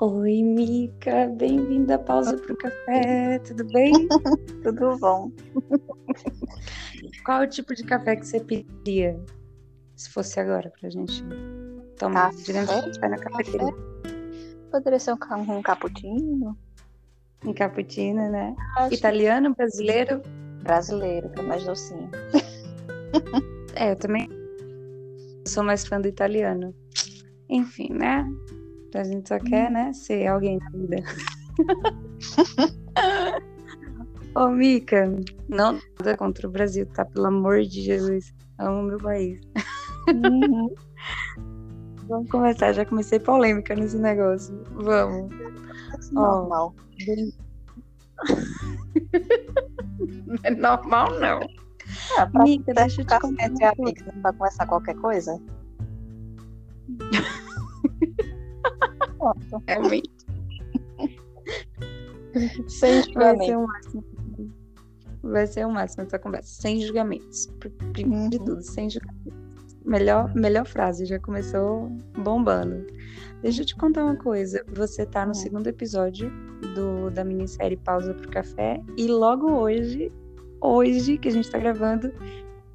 Oi, Mica, bem-vinda à pausa para o café, tudo bem? Tudo bom. Qual o tipo de café que você pediria se fosse agora pra gente tomar? Café? A na cafeteria. Poderia ser um, um cappuccino Um cappuccino, né? Acho Italiano, brasileiro? brasileiro, que é mais docinho. É, eu também sou mais fã do italiano. Enfim, né? A gente só quer, né, ser alguém na vida. Ô, Mica, não nada contra o Brasil, tá? Pelo amor de Jesus. Amo meu país. Uhum. Vamos começar, já comecei polêmica nesse negócio. Vamos. Normal. Não é normal, não. Ah, pra Mica, deixa eu te não vai conversar qualquer coisa? Pronto. Realmente. Sem Vai ser julgamento. o máximo. Vai ser o máximo essa conversa. Sem julgamentos. Pr- Primeiro de Uhum. tudo, sem julgamentos. Melhor, melhor frase, já começou bombando. Deixa eu te contar uma coisa. Você tá no Hum. segundo episódio do, da minissérie Pausa pro Café. E logo hoje, hoje que a gente tá gravando,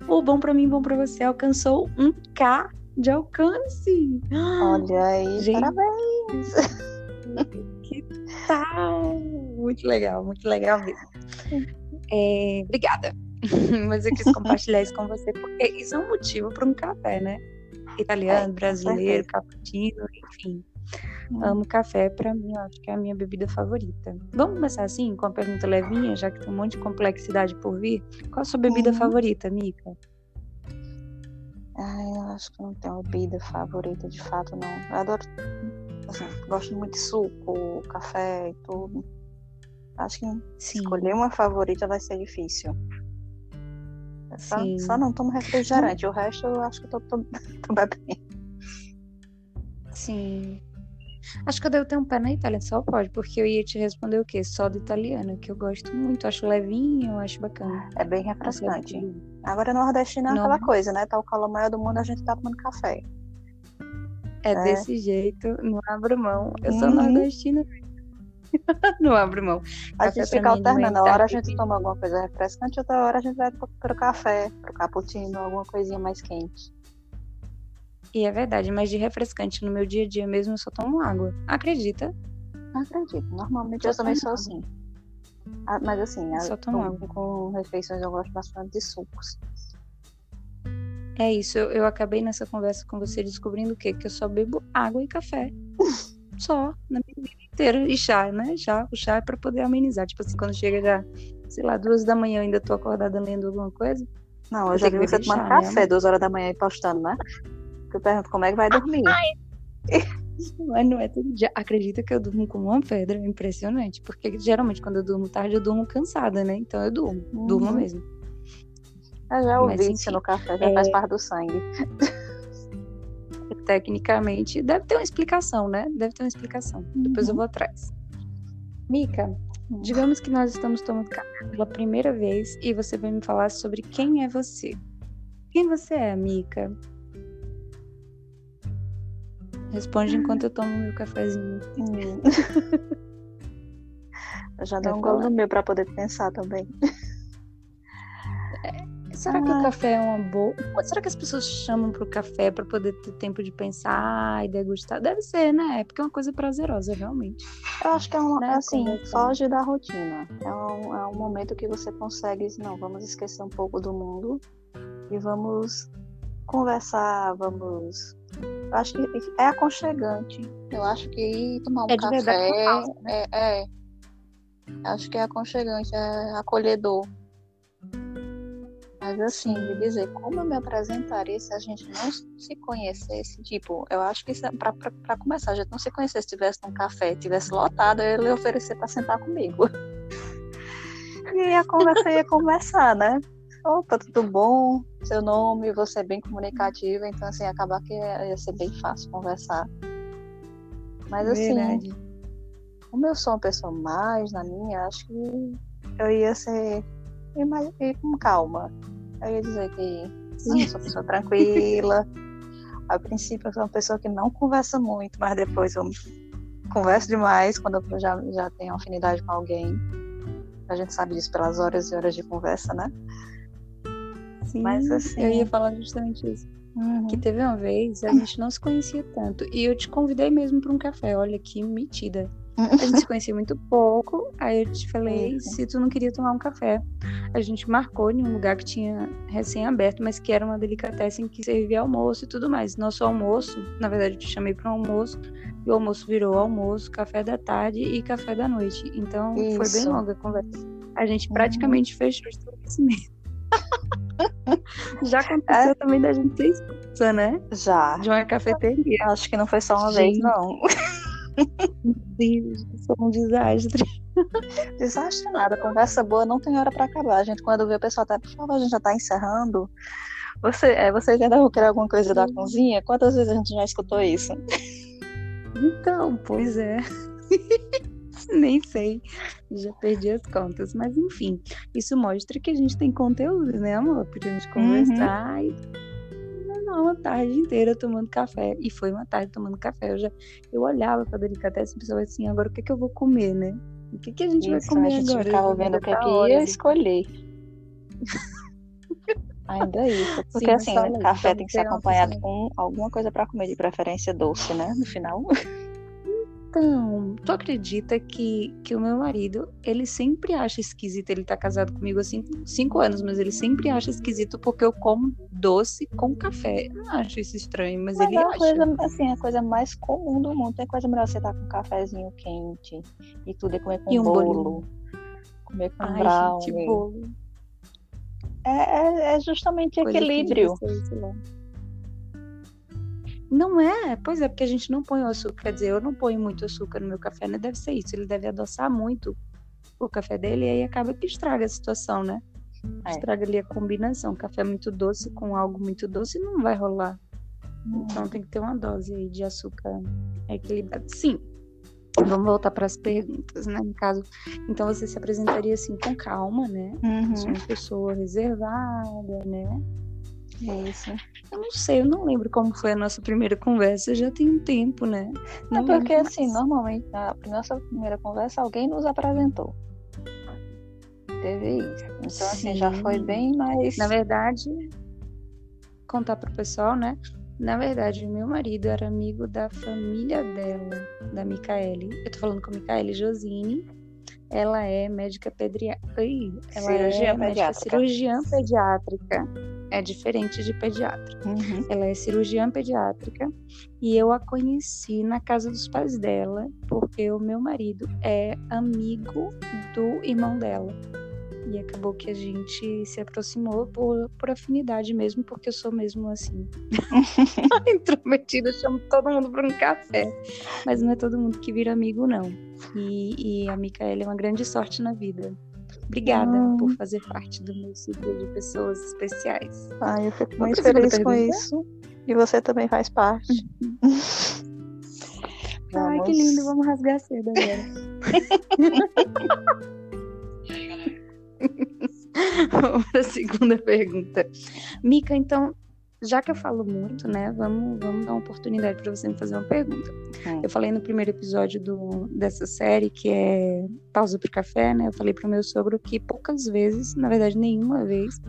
o Bom Pra Mim, Bom Pra Você alcançou um K de alcance. Olha aí, Gente. parabéns. Que tal? Muito legal, muito legal mesmo. É, obrigada. Mas eu quis compartilhar isso com você, porque isso é um motivo para um café, né? Italiano, É, brasileiro, cappuccino, enfim. Hum. Amo café, pra mim, eu acho que é a minha bebida favorita. Vamos começar assim, com a pergunta levinha, já que tem um monte de complexidade por vir. Qual a sua bebida Uhum. favorita, Mica? Ai, eu acho que não tenho bebida favorita, de fato, não. Eu adoro, assim, gosto muito de suco, café e tudo. Acho que Sim, escolher uma favorita vai ser difícil. É Só, só não tomo refrigerante, o resto eu acho que eu tô, tô, tô bebendo. sim. Acho que eu devo ter um pé na Itália, só pode, porque eu ia te responder o quê? Só do italiano, que eu gosto muito, acho levinho, acho bacana. É bem refrescante. levinho. Agora nordestino é aquela coisa, né? Tá o calor maior do mundo, a gente tá tomando café. É, É. desse jeito, não abro mão. Eu sou Uhum. nordestina. não abro mão. A Café gente fica é alternando, uma hora a gente toma alguma coisa refrescante, outra hora a gente vai pro, pro café, pro cappuccino, alguma coisinha mais quente. E é verdade, mas de refrescante no meu dia a dia mesmo eu só tomo água. Acredita? Não acredito, normalmente eu Só também sou assim. Ah, mas assim, a- Só com, com refeições eu gosto bastante de sucos. É isso, eu, eu acabei nessa conversa com você descobrindo o quê? Que eu só bebo água e café. Só, na minha vida inteira. E chá, né? Chá, o chá é pra poder amenizar. Tipo assim, quando chega já, sei lá, duas da manhã eu ainda tô acordada lendo alguma coisa. Não, eu Eu já vi que você tomando chá, né, café duas horas da manhã e postando, né? Eu pergunto como é que vai dormir. Mas não é todo dia. Acredita que eu durmo como uma pedra. É impressionante. Porque geralmente quando eu durmo tarde, eu durmo cansada, né? Então eu durmo. Durmo Uhum. mesmo. Eu já o Mas, vício enfim, no café já é- faz parte do sangue. Tecnicamente, deve ter uma explicação, né? Deve ter uma explicação. Depois eu Uhum. vou atrás. Mica, Hum. digamos que nós estamos tomando café pela primeira vez e você vai me falar sobre quem é você. Quem você é, Mica? Responde enquanto eu tomo meu cafezinho. Hum. eu já dou um falar. no meu pra poder pensar também. Será que o Ah. café é uma boa? Será que as pessoas chamam pro café pra poder ter tempo de pensar e degustar? Deve ser, né? É porque é uma coisa prazerosa, realmente. Eu acho que é um, Né, assim, conversando. foge da rotina. É um, é um momento que você consegue, não, vamos esquecer um pouco do mundo e vamos conversar, vamos. Eu acho que é aconchegante. Eu acho que ir tomar um É café verdade pausa, é, é. Acho que é aconchegante, é acolhedor. Mas assim, Sim. de dizer como eu me apresentaria se a gente não se conhecesse, tipo, eu acho que é pra começar, a gente não se conhecesse, estivesse num café, tivesse lotado, eu ia lhe oferecer pra sentar comigo. E a conversa ia conversar, né? Opa, tudo bom? Seu nome, você é bem comunicativa, então assim, acabar que ia, ser bem fácil conversar. Mas assim, Verdade. como eu sou uma pessoa mais na minha, acho que eu ia ser ir, com calma. Eu ia dizer que não, eu sou uma pessoa tranquila. A princípio eu sou uma pessoa que não conversa muito, mas depois eu converso demais quando eu já, já tenho afinidade com alguém. A gente sabe disso pelas horas e horas de conversa, né? Sim, Mas, assim- eu ia falar justamente isso. Uhum. Que teve uma vez, a gente não se conhecia tanto. E eu te convidei mesmo para um café. Olha que metida. A gente se conhecia muito pouco. Aí eu te falei Uhum. se tu não queria tomar um café. A gente marcou em um lugar que tinha recém-aberto, mas que era uma delicatessen que servia almoço e tudo mais. Nosso almoço, na verdade, eu te chamei para um almoço. E o almoço virou almoço, café da tarde e café da noite. Então foi bem Isso. Uhum. longa a conversa. A gente praticamente fechou o estabelecimento. Já aconteceu É. também da gente ser expulsa, né? Já. De uma cafeteria. Acho que não foi só uma vez, Gente. não. Meu Deus, eu sou um desastre. Desastre nada. Conversa boa não tem hora pra acabar. A gente, quando vê o pessoal tá, por favor, a gente já tá encerrando. Você, é, vocês ainda vão querer alguma coisa da cozinha? Quantas vezes a gente já escutou isso? Então, pois é. Nem sei. Já perdi as contas. Mas enfim, isso mostra que a gente tem conteúdo, né, amor? Pra gente conversar e não, uma tarde inteira tomando café. E foi uma tarde tomando café. Eu já eu olhava pra delicatessen e pensava assim, agora o que, que eu vou comer, né? O que, que a gente vai Isso, comer a gente agora? ficava vendo o que, é que ia escolher. Ainda isso. Porque Sim, assim, fala aí, café tem que ser acompanhado com alguma coisa pra comer, de preferência doce, né? No final. Então, tu acredita que, que o meu marido, ele sempre acha esquisito, ele tá casado comigo há cinco, cinco anos, mas ele sempre acha esquisito porque eu como doce com café. Eu não acho isso estranho, mas, Mas ele é acha. coisa, assim, a coisa mais comum do mundo. Tem coisa melhor você estar com um cafezinho quente e tudo, e comer com E um bolo. bolinho. Comer com Ai, brownie. gente, bolo. É, é, é justamente coisa equilíbrio. Não é, pois é, porque a gente não põe o açúcar. Quer dizer, eu não ponho muito açúcar no meu café, né? Deve ser isso. Ele deve adoçar muito o café dele e aí acaba que estraga a situação, né? É. Estraga ali a combinação. Café muito doce com algo muito doce não vai rolar. Então tem que ter uma dose aí de açúcar equilibrada. Sim. Vamos voltar para as perguntas, né? No caso, então você se apresentaria assim com calma, né? Uhum. Sou uma pessoa reservada, né? Isso. Eu não sei, eu não lembro como foi a nossa primeira conversa, já tem um tempo, né? É Não porque, lembro assim, mais. normalmente na nossa primeira conversa alguém nos apresentou. Teve isso. Então, assim, já foi Sim. bem mais. Na verdade, contar pro pessoal, né? Na verdade, meu marido era amigo da família dela, da Micaele. Eu tô falando com a Micaele Josine. Ela é médica pediátrica. Ela Cirurgiã é médica pediátrica. cirurgiã pediátrica. É diferente de pediatra. Uhum. Ela é cirurgiã pediátrica e eu a conheci na casa dos pais dela, porque o meu marido é amigo do irmão dela. E acabou que a gente se aproximou por, por afinidade mesmo, porque eu sou mesmo assim. Intrometida, chamo todo mundo para um café. Mas não é todo mundo que vira amigo, não. E, e a Micaela é uma grande sorte na vida. Obrigada Hum. por fazer parte do meu ciclo de pessoas especiais. Ai, eu fico muito feliz com isso. E você também faz parte. Ai, que lindo, vamos rasgar cedo agora. vamos para a segunda pergunta. Mica, então, já que eu falo muito, né, vamos, vamos dar uma oportunidade para você me fazer uma pergunta. Hum. Eu falei no primeiro episódio do, dessa série, que é Pausa pro Café, né, eu falei pro meu sogro que poucas vezes, na verdade nenhuma vez,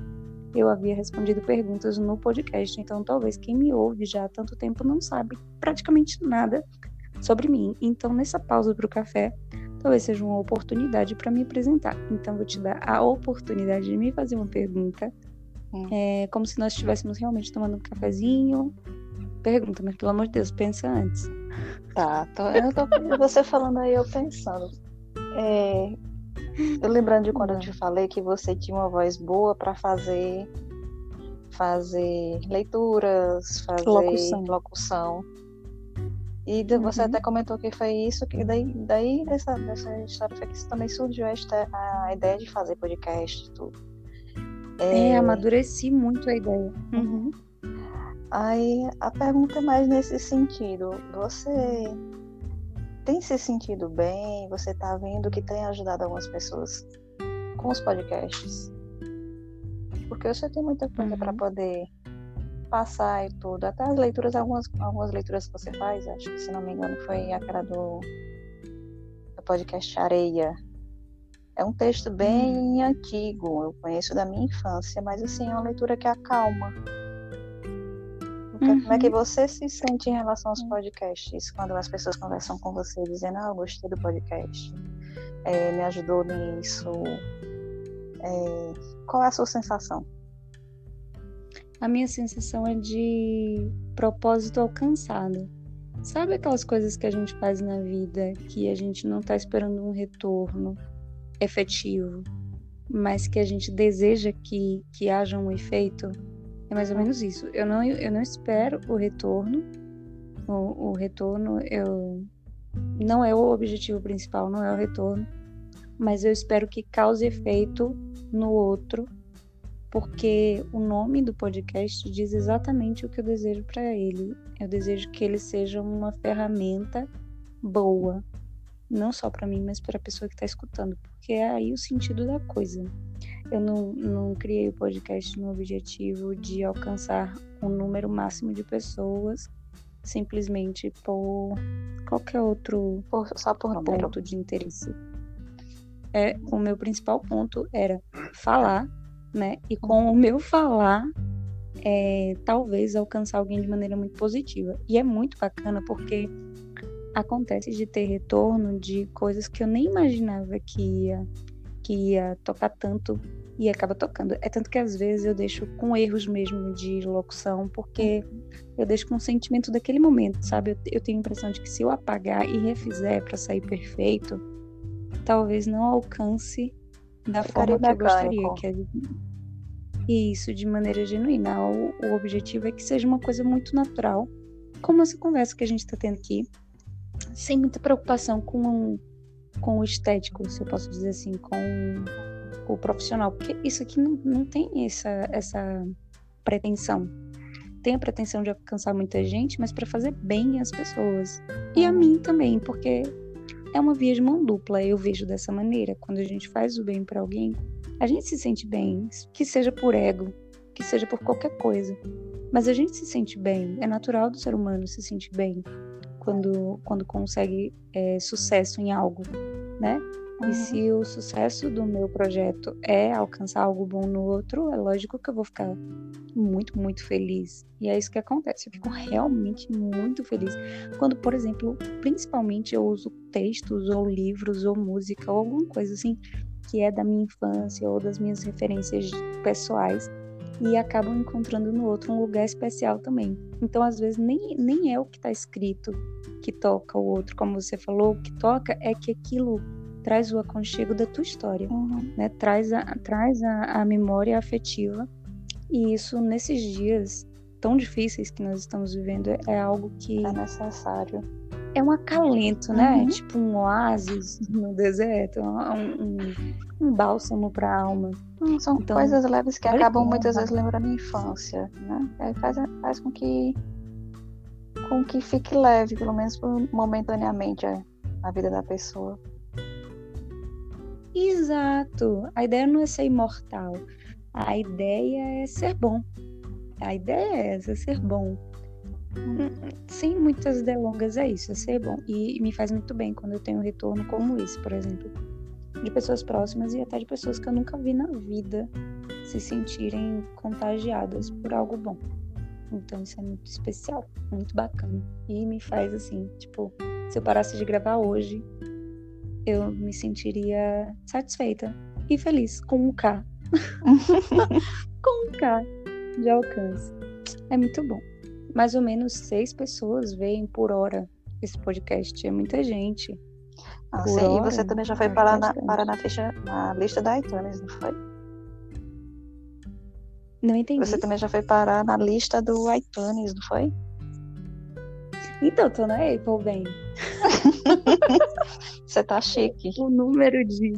eu havia respondido perguntas no podcast. Então, talvez quem me ouve já há tanto tempo não sabe praticamente nada sobre mim. Então, nessa pausa para o café, talvez seja uma oportunidade para me apresentar. Então, vou te dar a oportunidade de me fazer uma pergunta. É, como se nós estivéssemos realmente tomando um cafezinho. Pergunta, mas pelo amor de Deus, pensa antes. Tá, tô, eu tô você falando aí, eu pensando. É, eu lembrando de quando eu te falei que você tinha uma voz boa para fazer fazer leituras, fazer Locução. locução. E você Uhum. até comentou que foi isso que daí, daí dessa, dessa história foi que também surgiu esta, a ideia de fazer podcast e tudo. É, amadureci muito a ideia. Uhum. Aí a pergunta é mais nesse sentido. Você tem se sentido bem? Você está vendo que tem ajudado algumas pessoas com os podcasts? Porque você tem muita coisa para Uhum. poder passar e tudo. Até as leituras, algumas, algumas leituras que você faz, acho que se não me engano foi aquela do, do podcast Areia. É um texto bem hum. antigo, eu conheço da minha infância, mas assim, é uma leitura que acalma. Uhum. Como é que uhum. você se sente em relação aos podcasts? Quando as pessoas conversam com você dizendo, ah, eu gostei do podcast, é, me ajudou nisso. É, qual é a sua sensação? A minha sensação é de propósito alcançado. Sabe aquelas coisas que a gente faz na vida que a gente não está esperando um retorno efetivo, mas que a gente deseja que, que haja um efeito? É mais ou menos isso. Eu não, eu não espero o retorno. O, o retorno eu, não é o objetivo principal, não é o retorno, mas eu espero que cause efeito no outro, porque o nome do podcast diz exatamente o que eu desejo para ele. Eu desejo que ele seja uma ferramenta boa, não só para mim, mas para a pessoa que está escutando, porque é aí o sentido da coisa. Eu não, não criei o podcast no objetivo de alcançar um número máximo de pessoas simplesmente por qualquer outro por, só por ponto número. de interesse. É, o meu principal ponto era falar, né? E com o meu falar, é, talvez alcançar alguém de maneira muito positiva. E é muito bacana porque acontece de ter retorno de coisas que eu nem imaginava que ia que ia tocar tanto e acaba tocando. É tanto que às vezes eu deixo com erros mesmo de locução, porque eu deixo com o sentimento daquele momento, sabe? Eu, eu tenho a impressão de que se eu apagar e refizer para sair perfeito, talvez não alcance da forma que eu gostaria. Que é isso, de maneira genuína. O, o objetivo é que seja uma coisa muito natural, como essa conversa que a gente está tendo aqui, sem muita preocupação com com o estético, se eu posso dizer assim, com o profissional, porque isso aqui não, não tem essa, essa pretensão. Tem a pretensão de alcançar muita gente, mas para fazer bem às pessoas. E a mim também, porque é uma via de mão dupla, eu vejo dessa maneira. Quando a gente faz o bem para alguém, a gente se sente bem, que seja por ego, que seja por qualquer coisa. Mas a gente se sente bem, é natural do ser humano se sentir bem quando, quando consegue é, sucesso em algo, né? Uhum. E se o sucesso do meu projeto é alcançar algo bom no outro, é lógico que eu vou ficar muito, muito feliz. E é isso que acontece. Eu fico realmente muito feliz quando, por exemplo, principalmente eu uso textos ou livros ou música ou alguma coisa assim que é da minha infância ou das minhas referências pessoais e acabam encontrando no outro um lugar especial também. Então, às vezes, nem, nem é o que está escrito que toca o outro, como você falou, o que toca é que aquilo traz o aconchego da tua história, uhum. né? Traz, a, traz a, a memória afetiva. E isso, nesses dias tão difíceis que nós estamos vivendo, é, é algo que é necessário. É um acalento, né? Uhum. Tipo um oásis no deserto, um, um, um bálsamo para a alma. Hum, são então, coisas leves que acabam muitas vezes lembrando a infância, né? É, faz, faz com que com que fique leve, pelo menos momentaneamente, a, a vida da pessoa. Exato. A ideia não é ser imortal. A ideia é ser bom. A ideia é essa, ser bom. Sem muitas delongas, é isso, é ser bom. E me faz muito bem quando eu tenho um retorno como esse, por exemplo de pessoas próximas e até de pessoas que eu nunca vi na vida se sentirem contagiadas por algo bom. Então isso é muito especial, muito bacana. E me faz assim, tipo, se eu parasse de gravar hoje, eu me sentiria satisfeita e feliz com um K. com um K de alcance. É muito bom. Mais ou menos seis pessoas veem por hora esse podcast. É muita gente. Nossa, e você também já foi parar na, parar na, ficha, na lista da iTunes, não foi? Não entendi. Você também já foi parar na lista do iTunes, não foi? Então, tô na Apple, bem. você tá chique. O número de,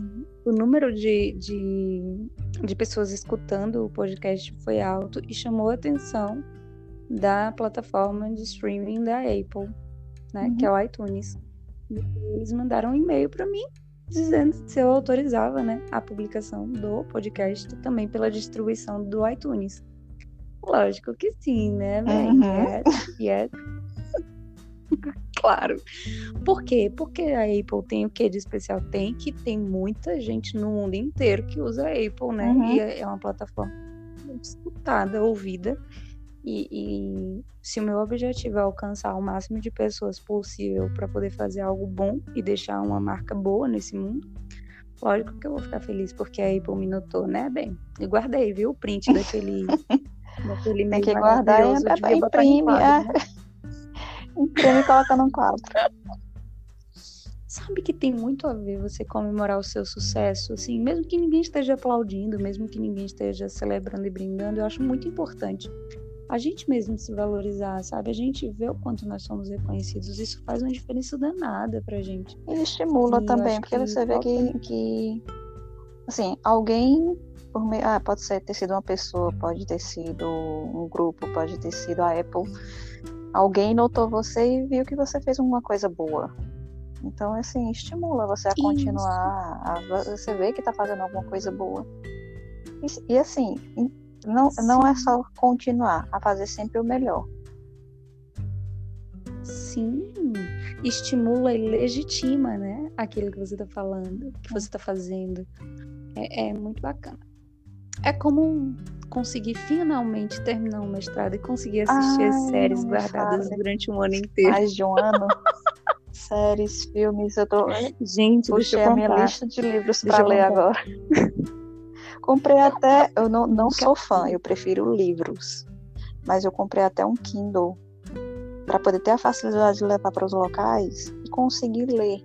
o número de, de, de pessoas escutando o podcast foi alto e chamou a atenção da plataforma de streaming da Apple, né? Uhum. Que é o iTunes. Eles mandaram um e-mail para mim dizendo se eu autorizava, né, a publicação do podcast também pela distribuição do iTunes. Lógico que sim, né, velho? Uhum. Yes, yes. claro. Por quê? Porque a Apple tem o que de especial? Tem que tem muita gente no mundo inteiro que usa a Apple, né? Uhum. E é uma plataforma escutada, ouvida. E, e se o meu objetivo é alcançar o máximo de pessoas possível para poder fazer algo bom e deixar uma marca boa nesse mundo, lógico que eu vou ficar feliz porque a Apple me notou, né, bem? E guardei, viu, o print daquele. daquele Tem que guardar e até devia botar em imprime. quadro, é. né? Imprime e coloca num quadro. Sabe que tem muito a ver você comemorar o seu sucesso, assim, mesmo que ninguém esteja aplaudindo, mesmo que ninguém esteja celebrando e brindando, eu acho muito importante a gente mesmo se valorizar, sabe? A gente vê o quanto nós somos reconhecidos, isso faz uma diferença danada pra gente. E estimula E também, porque que você vê que, que assim, alguém por meio, ah, pode ser ter sido uma pessoa, pode ter sido um grupo, pode ter sido a Apple. Alguém notou você e viu que você fez uma coisa boa. Então, assim, estimula você a continuar, a você vê que tá fazendo alguma coisa boa. E, e, assim, não, não é só continuar, a fazer sempre o melhor. Sim, estimula e legitima, né? Aquilo que você tá falando, que você tá fazendo. É, é muito bacana. É como conseguir finalmente terminar um mestrado e conseguir assistir as Ai, séries não me guardadas durante um ano inteiro. Mais de um ano. Séries, filmes, eu tô. Gente, deixa Puxei eu a minha lista de livros Deixa para ler contar. agora. Comprei até. Eu não, não sou fã, eu prefiro livros. Mas eu comprei até um Kindle para poder ter a facilidade de levar para os locais e conseguir ler.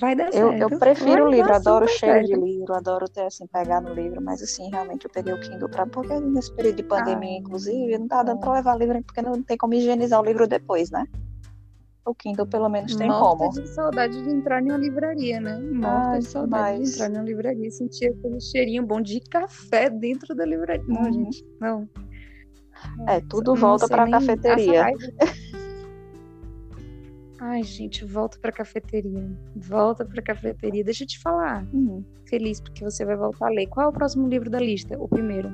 Vai dar Eu, certo. eu prefiro o livro, adoro o cheiro de livro, adoro ter assim, pegar no livro, mas assim, realmente eu peguei o Kindle para porque nesse período de pandemia, Ah, inclusive, não tá dando para levar livro porque não tem como higienizar o livro depois, né? O Kindle pelo menos tem Morta como. de saudade de entrar em uma livraria, né? Morta Ai, de saudade demais. de entrar em uma livraria e sentir aquele cheirinho bom de café dentro da livraria. Não, Uhum. gente, não. É, tudo Não volta para a cafeteria. Ai, gente, volta pra cafeteria. Volta pra cafeteria. Deixa eu te falar. Hum. Feliz porque você vai voltar a ler. Qual é o próximo livro da lista? O primeiro.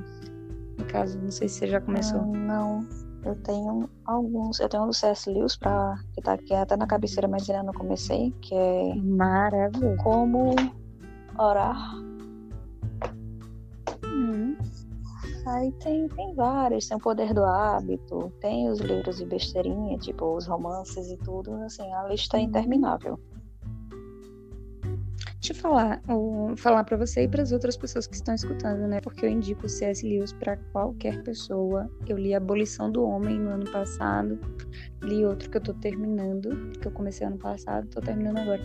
No caso, não sei se você já começou. Ah, não, eu tenho alguns. Eu tenho um do C.S. Lewis pra, que tá aqui até na cabeceira, mas ainda não comecei, que é Maravilhoso. Como Orar. Hum. Aí tem, tem vários, tem o Poder do Hábito, tem os livros de besteirinha, tipo os romances e tudo, assim, a lista é Uhum. interminável. Deixa eu falar, falar para você e para as outras pessoas que estão escutando, né? Porque eu indico o C.S. Lewis para qualquer pessoa. Eu li Abolição do Homem no ano passado, li outro que eu tô terminando, que eu comecei ano passado, tô terminando agora.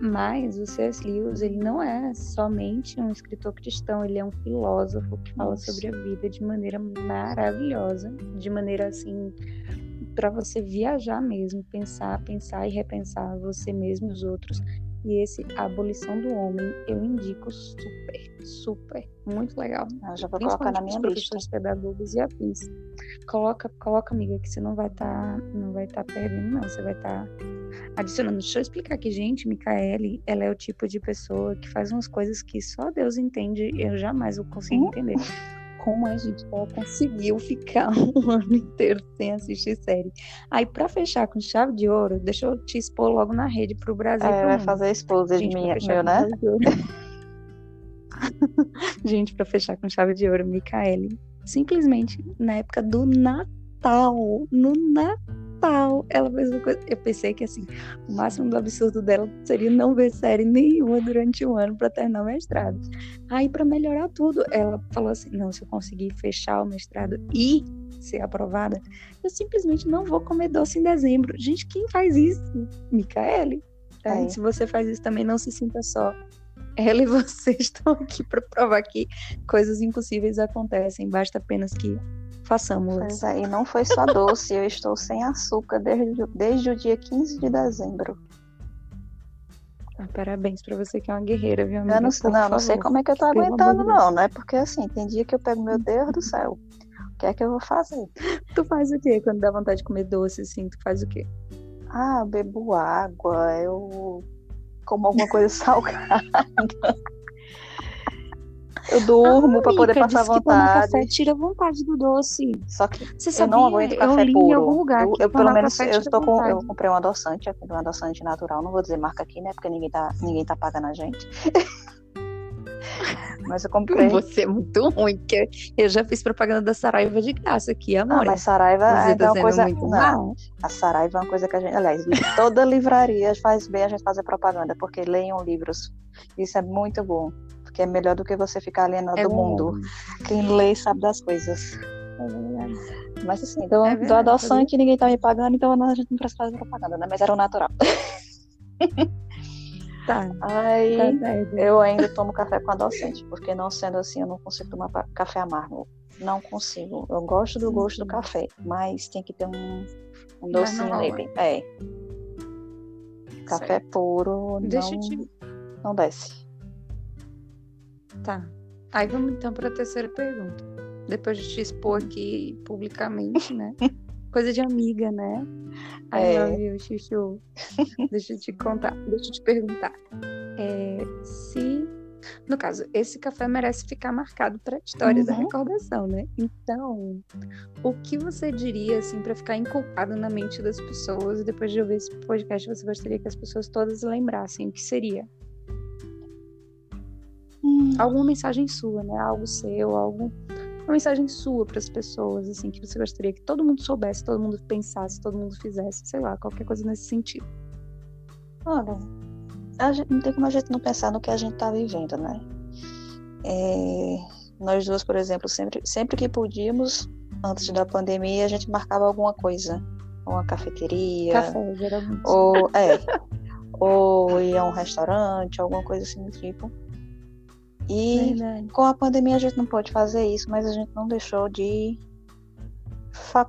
Mas o C.S. Lewis, ele não é somente um escritor cristão, ele é um filósofo que fala Isso. sobre a vida de maneira maravilhosa, de maneira assim para você viajar mesmo, pensar, pensar e repensar você mesmo e os outros. E esse A Abolição do Homem, eu indico super, super, muito legal. Eu já vou colocar na minha lista. professores pedagogos e afins. Coloca, coloca, amiga, que você não vai estar, não vai estar perdendo, não. Você vai estar adicionando. Deixa eu explicar aqui, gente. Micaele, ela é o tipo de pessoa que faz umas coisas que só Deus entende. Eu jamais vou conseguir Hum? entender. Como a gente conseguiu ficar um ano inteiro sem assistir série. Aí, pra fechar com chave de ouro, deixa eu te expor logo na rede pro Brasil. É, vai mundo. fazer pra minha, fechar meu, né? de. Gente, pra fechar com chave de ouro, Micaele, simplesmente na época do Natal, no Natal, ela fez uma coisa. Eu pensei que assim, o máximo do absurdo dela seria não ver série nenhuma durante um ano pra terminar o mestrado. Aí, pra melhorar tudo, ela falou assim: não, se eu conseguir fechar o mestrado e ser aprovada, eu simplesmente não vou comer doce em dezembro. Gente, quem faz isso? Micaele? Tá? É. Se você faz isso também, não se sinta só. Ela e você estão aqui para provar que coisas impossíveis acontecem. Basta apenas que façamos. Pois é, e não foi só doce, eu estou sem açúcar desde, desde o dia 15 de dezembro. Ah, parabéns para você que é uma guerreira, viu, amiga? Eu não, Por não, não sei como é que eu tô Pelo aguentando, não, né? Porque assim, tem dia que eu pego, meu Deus do céu, o que é que eu vou fazer? Tu faz o quê quando dá vontade de comer doce assim? Tu faz o quê? Ah, eu bebo água, eu como alguma coisa salgada. Eu durmo Ah, pra poder passar que tomar vontade. café tira vontade do doce. Só que Você eu sabia? não aguento café eu li puro. em algum lugar eu, que eu, pelo menos eu estou com, eu comprei um adoçante, um adoçante natural, não vou dizer marca aqui, né? Porque ninguém tá, ninguém tá pagando a gente. Mas eu comprei. Você é muito ruim, porque eu já fiz propaganda da Saraiva de graça aqui, Ah, amor. mas Saraiva é tá uma coisa. muito Não, mal. a Saraiva é uma coisa que a gente. Aliás, toda livraria faz bem a gente fazer propaganda, porque leiam livros. Isso é muito bom. Porque é melhor do que você ficar alienado É do mundo. verdade. Quem lê sabe das coisas. É. Mas assim, do, É do verdade, adoçante ninguém tá me pagando, então a gente não precisa fazer propaganda, né? Mas era o natural. Tá, Aí tá eu ainda tomo café com adoçante, porque não sendo assim, eu não consigo tomar café amargo. Não consigo. Eu gosto do gosto do café, mas tem que ter um, um docinho nele. É. Café puro Deixa eu não, te. não desce. Tá. Aí vamos então para a terceira pergunta. Depois de te expor aqui publicamente, né? Coisa de amiga, né? I É. you, Chuchu. Deixa eu te contar, deixa eu te perguntar. É, se, no caso, esse café merece ficar marcado para a história da Uhum. recordação, né? Então, o que você diria, assim, para ficar inculcado na mente das pessoas? Depois de ouvir esse podcast, você gostaria que as pessoas todas lembrassem o que seria? Alguma mensagem sua, né? Algo seu, algo uma mensagem sua para as pessoas, assim, que você gostaria que todo mundo soubesse, todo mundo pensasse, todo mundo fizesse, sei lá, qualquer coisa nesse sentido. Olha, gente, não tem como a gente não pensar no que a gente está vivendo, né? É, nós duas, por exemplo, sempre, sempre que podíamos, antes da pandemia, a gente marcava alguma coisa. Uma cafeteria, Café, geralmente. ou, é, ou ir a um restaurante, alguma coisa assim do tipo. E Verdade. com a pandemia a gente não pôde fazer isso, mas a gente não deixou de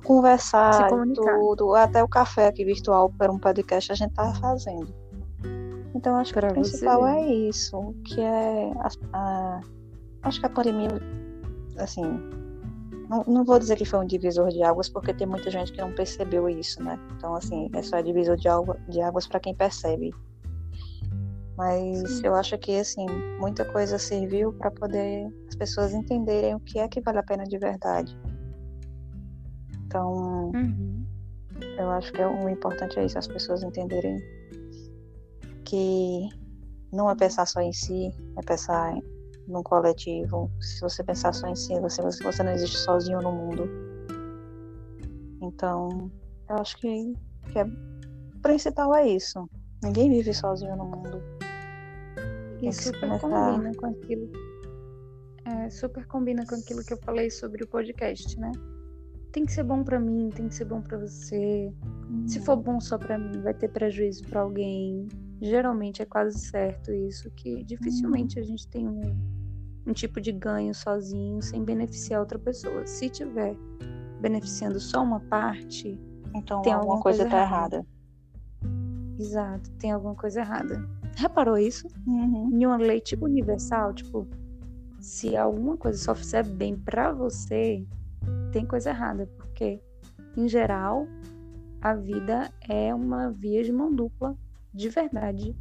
conversar tudo. Até o café aqui virtual para um podcast a gente tá fazendo. Então acho que Pra o principal é isso, que é as- a, acho que a pandemia, assim, não, não vou dizer que foi um divisor de águas, porque tem muita gente que não percebeu isso, né? Então assim, é só divisor de, água, de águas para quem percebe. Mas Sim. eu acho que assim, muita coisa serviu para poder as pessoas entenderem o que é que vale a pena de verdade. Então, Uhum. eu acho que é o importante é isso, as pessoas entenderem que não é pensar só em si, é pensar num coletivo. Se você pensar só em si, você, você você não existe sozinho no mundo. Então, eu acho que, que é, o principal é isso. Ninguém vive sozinho no mundo. E super combina com aquilo. É, super combina com aquilo que eu falei sobre o podcast, né? Tem que ser bom pra mim, tem que ser bom pra você. Se for bom só pra mim, vai ter prejuízo pra alguém. Geralmente é quase certo isso, que dificilmente a gente tem um, um tipo de ganho sozinho sem beneficiar outra pessoa. Se tiver beneficiando só uma parte, Então, tem alguma alguma coisa coisa tá errada. errada. exato, tem alguma coisa errada. Reparou isso? Uhum. em uma lei tipo universal, tipo, se alguma coisa só fizer bem pra você, tem coisa errada, porque em geral a vida é uma via de mão dupla, de verdade.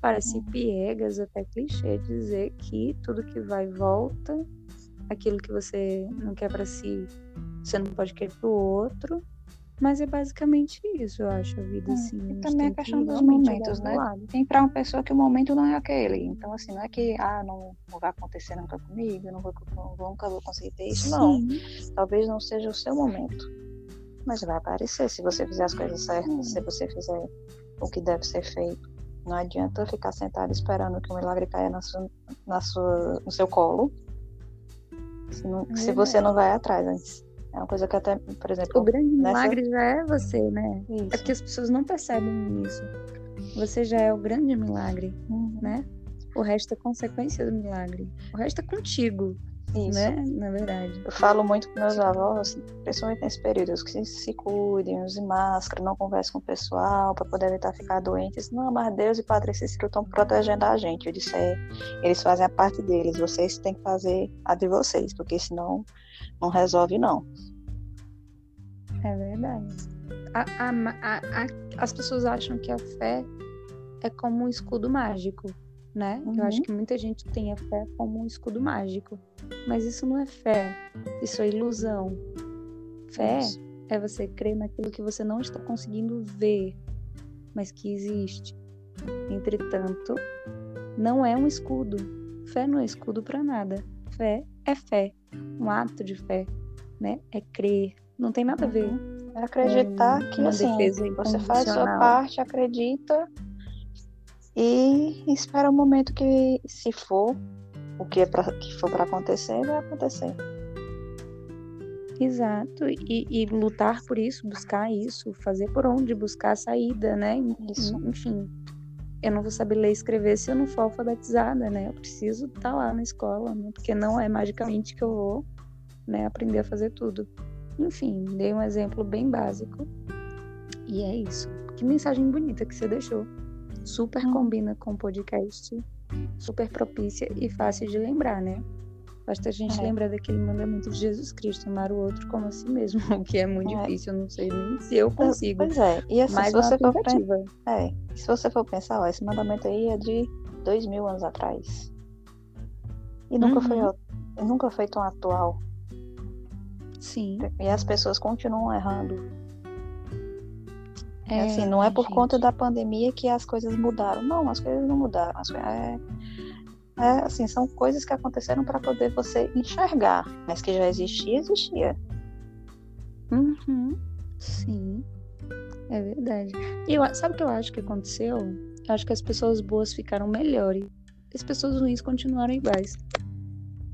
Parece piegas, até clichê dizer que tudo que vai volta, aquilo que você não quer pra si, você não pode querer pro outro. Mas é basicamente isso, eu acho, a vida, É, assim. e a gente também a questão dos momentos, né? lado. tem para uma pessoa que o momento não é aquele. Então, assim, não é que, ah, não, não vai acontecer nunca comigo, não vou, não nunca vou conseguir ter isso. Não, Sim. talvez não seja o seu momento. Mas vai aparecer se você fizer as coisas certas, se você fizer o que deve ser feito. Não adianta ficar sentado esperando que o milagre caia na sua, na sua, no seu colo. Se, não- É se você não vai atrás antes. É uma coisa que até, por O exemplo, grande nessa- milagre já é você, né? isso. É que as pessoas não percebem isso. Você já é o grande milagre, Uhum. né? O resto é consequência do milagre. O resto é contigo, Isso. né? Na verdade. Eu falo muito com meus avós, principalmente nesse período, que se, cuidem, usem máscara, não conversem com o pessoal para poder evitar ficar doentes. Não, mas Deus e Padre Cícero estão protegendo a gente. Eu disse, é, eles fazem a parte deles, vocês têm que fazer a de vocês, porque senão não resolve não. É verdade. A- a- a- as pessoas acham que a fé é como um escudo mágico. Né? Uhum. Eu acho que muita gente tem a fé como um escudo mágico, mas isso não é fé, isso é ilusão. Fé é você crer naquilo que você não está conseguindo ver, mas que existe. Entretanto, não é um escudo. Fé não é escudo para nada. Fé é fé, um ato de fé, né? É crer. Não tem nada a ver. É acreditar que assim, você faz a sua parte, acredita e espera o momento que, se for, o que, é pra, que for para acontecer, vai acontecer. Exato. E, e lutar por isso, buscar isso, fazer por onde, buscar a saída, né? Isso. Enfim, eu não vou saber ler e escrever se eu não for alfabetizada, né? Eu preciso estar lá na escola, né? porque não é magicamente que eu vou né, aprender a fazer tudo. Enfim, dei um exemplo bem básico. E é isso. Que mensagem bonita que você deixou. Super Hum. combina com o podcast, super propícia e fácil de lembrar, né? Basta a gente É. lembrar daquele mandamento de Jesus Cristo, amar o outro como a si mesmo, o que é muito É. difícil, eu não sei nem se eu consigo. Pois é, e assim, Mas se é você, for, pen- tentativa. é, se você for pensar, ó, esse mandamento aí é de dois mil anos atrás. E nunca, foi, Uhum. e nunca foi tão atual. Sim. E as pessoas continuam errando. É, assim, não é por gente. conta da pandemia que as coisas mudaram. Não, as coisas não mudaram. É, é, assim, são coisas que aconteceram para poder você enxergar, mas que já existia, existia. Uhum. Sim. É verdade. E eu, sabe o que eu acho que aconteceu? Eu acho que as pessoas boas ficaram melhores. As pessoas ruins continuaram iguais.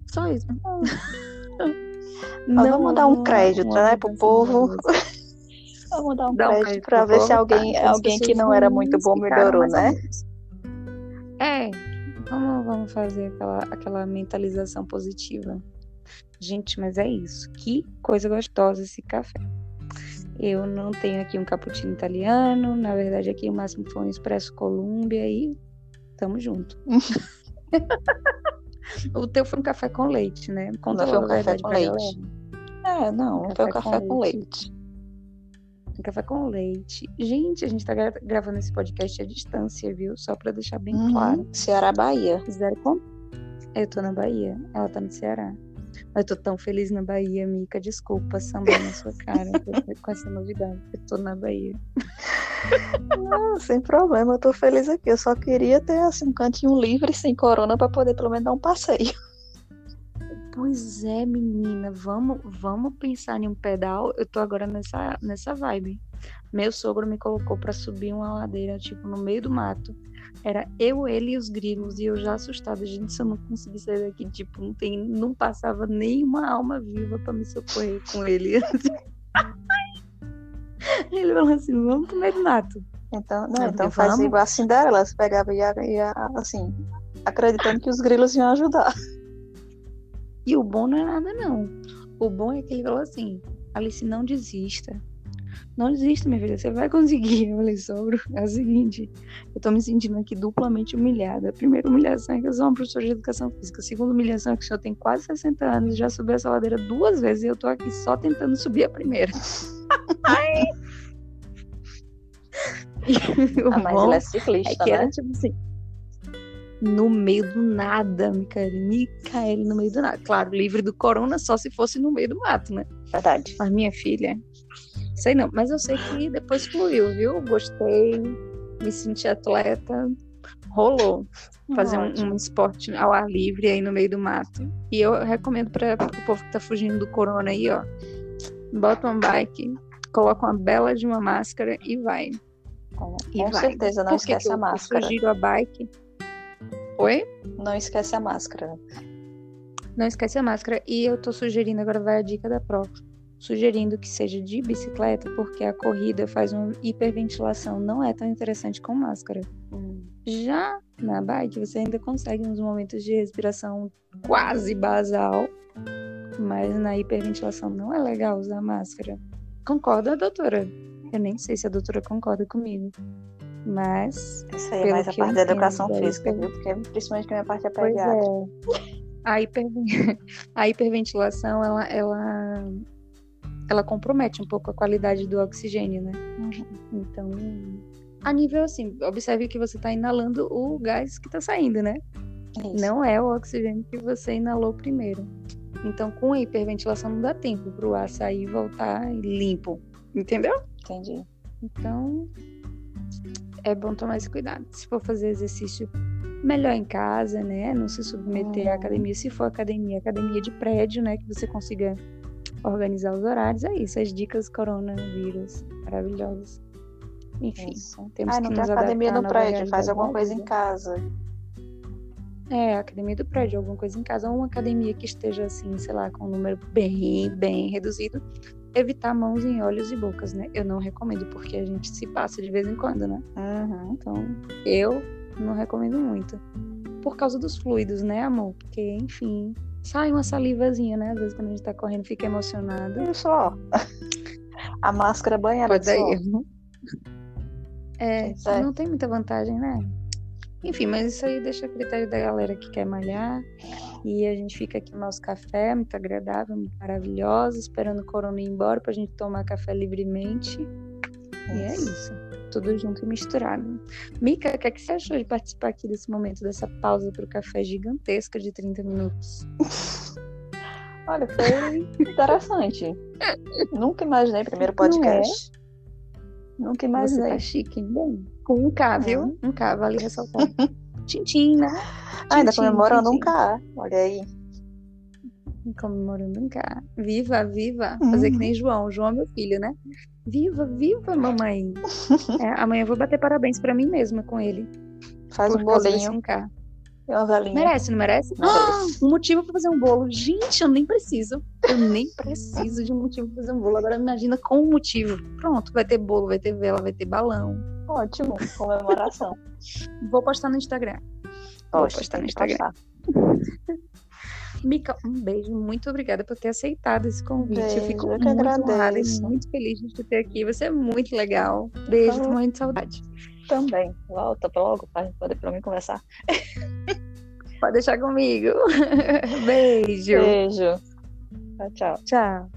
Só isso. Mas vamos dar um crédito, né, pro povo. Vamos dar um Dá um crédito crédito para ver se alguém, tá? Alguém que não era muito bom melhorou, né? É, vamos, vamos fazer aquela, aquela mentalização positiva. Gente, mas é isso. Que coisa gostosa esse café. Eu não tenho aqui um cappuccino italiano, na verdade aqui o máximo foi um espresso Colômbia e tamo junto. o teu foi um café com leite, né? Conta Não foi um café com leite. galera. É, não, Um foi o café café com com leite. leite. Um café com leite. Gente, a gente tá gra- gravando esse podcast à distância, viu? Só pra deixar bem Uhum. claro. Ceará, Bahia. Zero con... Eu tô na Bahia, ela tá no Ceará. Eu tô tão feliz na Bahia, Mica. Desculpa sambar na sua cara com- com essa novidade. Eu tô na Bahia. Não, sem problema, eu tô feliz aqui. Eu só queria ter assim, um cantinho livre, sem corona, para poder pelo menos dar um passeio. Pois é, menina. Vamos, vamos pensar em um pedal. Eu tô agora nessa, nessa vibe. Meu sogro me colocou pra subir uma ladeira, tipo, no meio do mato. Era eu, ele e os grilos. E eu já assustada. Gente, se eu não conseguir sair daqui, tipo, não, tem, não passava nenhuma alma viva pra me socorrer com ele. ele falou assim: vamos pro meio do mato. Então, não, então faz vamos. igual a Cinderela, você pegava e ia, ia, assim, acreditando que os grilos iam ajudar. E o bom não é nada, não. O bom é que ele falou assim: Alice, não desista. Não desista, minha filha, você vai conseguir. Eu falei, sogro, é o seguinte: eu tô me sentindo aqui duplamente humilhada. A primeira humilhação é que eu sou uma professora de educação física. A segunda humilhação é que o senhor tem quase 60 anos já subiu essa ladeira duas vezes e eu tô aqui só tentando subir a primeira. E o Ah, mas bom ele é é ciclista, que era né? tipo assim. No meio do nada, Micaele. Micaele no meio do nada. Claro, livre do corona só se fosse no meio do mato, né? Verdade. Mas minha filha. Sei não, mas eu sei que depois fluiu, viu? Gostei, me senti atleta. Rolou fazer um, um esporte ao ar livre aí no meio do mato. E eu recomendo para o povo que tá fugindo do corona aí, ó. Bota uma bike, coloca uma bela de uma máscara e vai. Com, E com vai. certeza, não Por que esquece que a eu- máscara. Eu sugiro a bike. Oi? Não esquece a máscara. Não esquece a máscara. E eu tô sugerindo, agora vai a dica da prova. Sugerindo que seja de bicicleta, porque a corrida faz uma hiperventilação. Não é tão interessante com máscara. Já na bike, você ainda consegue uns momentos de respiração quase basal. Mas na hiperventilação não é legal usar máscara. Concorda, doutora? Eu nem sei se a doutora concorda comigo. Mas Isso aí é mais a parte da educação física, viu? Porque principalmente que a minha parte é Pois pediatra. é. A, hiper... a hiperventilação, ela, ela, ela compromete um pouco a qualidade do oxigênio, né? Uhum. Então, a nível assim, observe que você está inalando o gás que está saindo, né? Isso. Não é o oxigênio que você inalou primeiro. Então, com a hiperventilação não dá tempo para o ar sair e voltar limpo, entendeu? Entendi. Então, é bom tomar esse cuidado. Se for fazer exercício, melhor em casa, né? Não se submeter à Uhum. academia. Se for academia, academia de prédio, né? Que você consiga organizar os horários. É isso, as dicas coronavírus maravilhosas. Enfim, Isso. temos Ah, que não tem nos academia adaptar à no prédio, faz alguma coisa em casa. É, a academia do prédio, alguma coisa em casa, ou uma academia que esteja assim, sei lá, com um número bem, bem reduzido. Evitar mãos em olhos e bocas, né? Eu não recomendo, porque a gente se passa de vez em quando, né? Uhum. Então, eu não recomendo muito. Por causa dos fluidos, né, amor? Porque, enfim, sai uma salivazinha, né? Às vezes quando a gente tá correndo fica emocionado. Isso, ó. A máscara banhada Pode erro. É, Pois é. não tem muita vantagem, né? Enfim, mas isso aí deixa a critério da galera que quer malhar. E a gente fica aqui no nosso café, muito agradável, muito maravilhoso, esperando o corona ir embora pra gente tomar café livremente. E é isso. Tudo junto e misturado. Mica, o que, é que você achou de participar aqui desse momento, dessa pausa pro café gigantesca de 30 minutos? Olha, foi interessante. Nunca imaginei, primeiro podcast. Nunca Você imaginei. tá chique? Bem, Com um K, viu? Um K, vale ressaltar. Tintim, né? Ah, ainda comemorando um. K. Olha aí. Comemorando um K. Viva, viva. Fazer que Uhum. nem João. João é meu filho, né? Viva, viva, mamãe. É, amanhã eu vou bater parabéns pra mim mesma com ele. Faz um causa desse bolinho 1K. e uma. Merece, não merece? Não Ah, merece. um motivo pra fazer um bolo. Gente, eu nem preciso. Eu nem preciso de um motivo pra fazer um bolo. Agora imagina com um motivo. Pronto, vai ter bolo, vai ter vela, vai ter balão. Ótimo. Comemoração. Vou postar no Instagram. Vou Poxa, postar no Instagram. Mica, um beijo. Muito obrigada por ter aceitado esse convite. eu Beijo, fico eu muito honrada e muito feliz de te ter aqui. Você é muito legal. Beijo, tô morrendo de saudade. Também. Volta logo para poder para mim conversar. Pode deixar comigo. Beijo. Beijo. Tchau, tchau. Tchau.